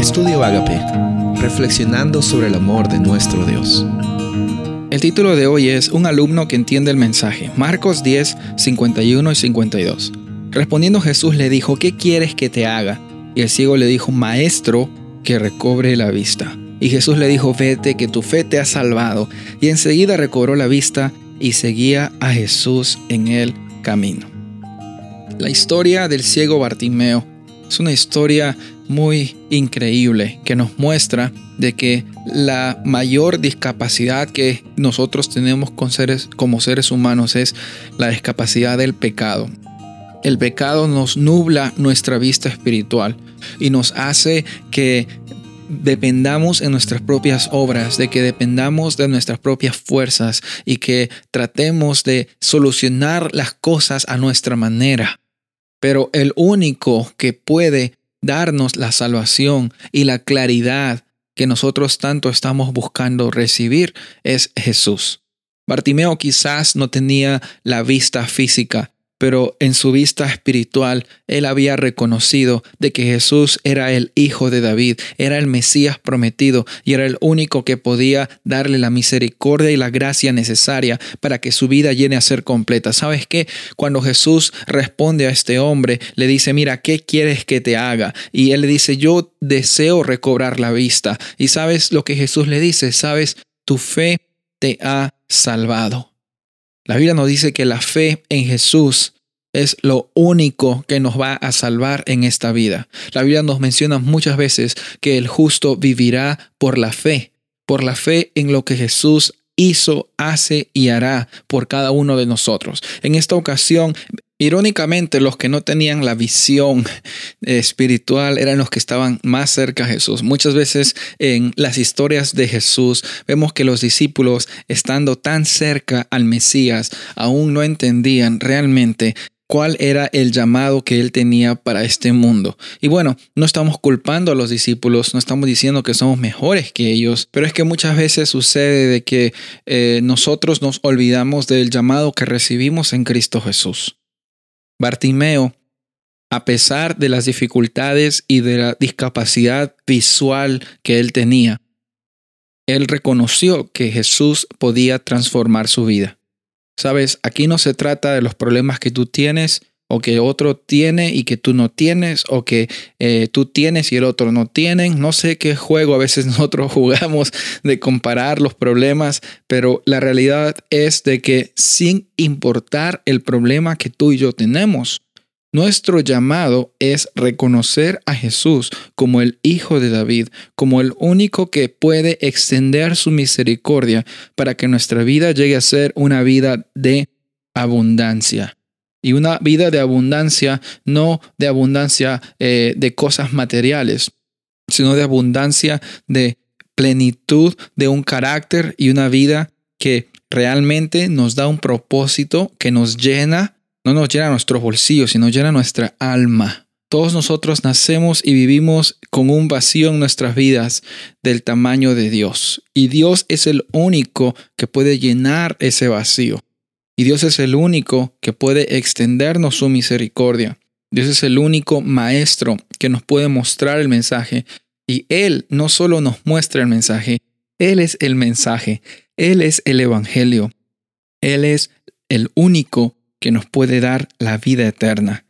Estudio Agape, reflexionando sobre el amor de nuestro Dios. El título de hoy es Un alumno que entiende el mensaje, Marcos 10, 51 y 52. Respondiendo Jesús le dijo, ¿qué quieres que te haga? Y el ciego le dijo, Maestro, que recobre la vista. Y Jesús le dijo, vete, que tu fe te ha salvado. Y enseguida recobró la vista y seguía a Jesús en el camino. La historia del ciego Bartimeo es una historia muy increíble que nos muestra de que la mayor discapacidad que nosotros tenemos con seres, como seres humanos es la discapacidad del pecado. El pecado nos nubla nuestra vista espiritual y nos hace que dependamos en nuestras propias obras, de que dependamos de nuestras propias fuerzas y que tratemos de solucionar las cosas a nuestra manera. Pero el único que puede darnos la salvación y la claridad que nosotros tanto estamos buscando recibir es Jesús. Bartimeo quizás no tenía la vista física, pero en su vista espiritual él había reconocido de que Jesús era el Hijo de David, era el Mesías prometido y era el único que podía darle la misericordia y la gracia necesaria para que su vida llene a ser completa. ¿Sabes qué? Cuando Jesús responde a este hombre, le dice, mira, ¿qué quieres que te haga? Y él le dice, yo deseo recobrar la vista. Y sabes lo que Jesús le dice, sabes, tu fe te ha salvado. La Biblia nos dice que la fe en Jesús es lo único que nos va a salvar en esta vida. La Biblia nos menciona muchas veces que el justo vivirá por la fe, por la fe en lo que Jesús hizo, hace y hará por cada uno de nosotros. En esta ocasión Irónicamente, los que no tenían la visión espiritual eran los que estaban más cerca a Jesús. Muchas veces en las historias de Jesús vemos que los discípulos, estando tan cerca al Mesías, aún no entendían realmente cuál era el llamado que él tenía para este mundo. Y bueno, no estamos culpando a los discípulos, no estamos diciendo que somos mejores que ellos, pero es que muchas veces sucede de que eh, nosotros nos olvidamos del llamado que recibimos en Cristo Jesús. Bartimeo, a pesar de las dificultades y de la discapacidad visual que él tenía, él reconoció que Jesús podía transformar su vida. Sabes, aquí no se trata de los problemas que tú tienes o que otro tiene y que tú no tienes, o que eh, tú tienes y el otro no tienen. No sé qué juego a veces nosotros jugamos de comparar los problemas, pero la realidad es de que sin importar el problema que tú y yo tenemos, nuestro llamado es reconocer a Jesús como el Hijo de David, como el único que puede extender su misericordia para que nuestra vida llegue a ser una vida de abundancia. Y una vida de abundancia, no de abundancia eh, de cosas materiales, sino de abundancia de plenitud de un carácter y una vida que realmente nos da un propósito que nos llena, no nos llena nuestros bolsillos, sino llena nuestra alma. Todos nosotros nacemos y vivimos con un vacío en nuestras vidas del tamaño de Dios. Y Dios es el único que puede llenar ese vacío. Y Dios es el único que puede extendernos su misericordia. Dios es el único maestro que nos puede mostrar el mensaje. Y Él no solo nos muestra el mensaje, Él es el mensaje, Él es el Evangelio. Él es el único que nos puede dar la vida eterna.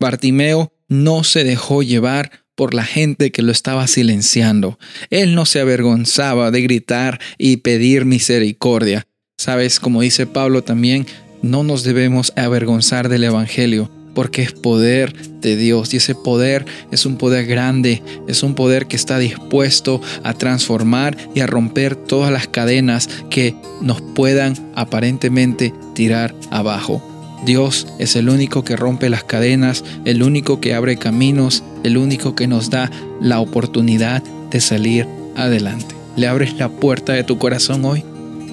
Bartimeo no se dejó llevar por la gente que lo estaba silenciando. Él no se avergonzaba de gritar y pedir misericordia. Sabes, como dice Pablo también, no nos debemos avergonzar del Evangelio, porque es poder de Dios y ese poder es un poder grande, es un poder que está dispuesto a transformar y a romper todas las cadenas que nos puedan aparentemente tirar abajo. Dios es el único que rompe las cadenas, el único que abre caminos, el único que nos da la oportunidad de salir adelante. ¿Le abres la puerta de tu corazón hoy?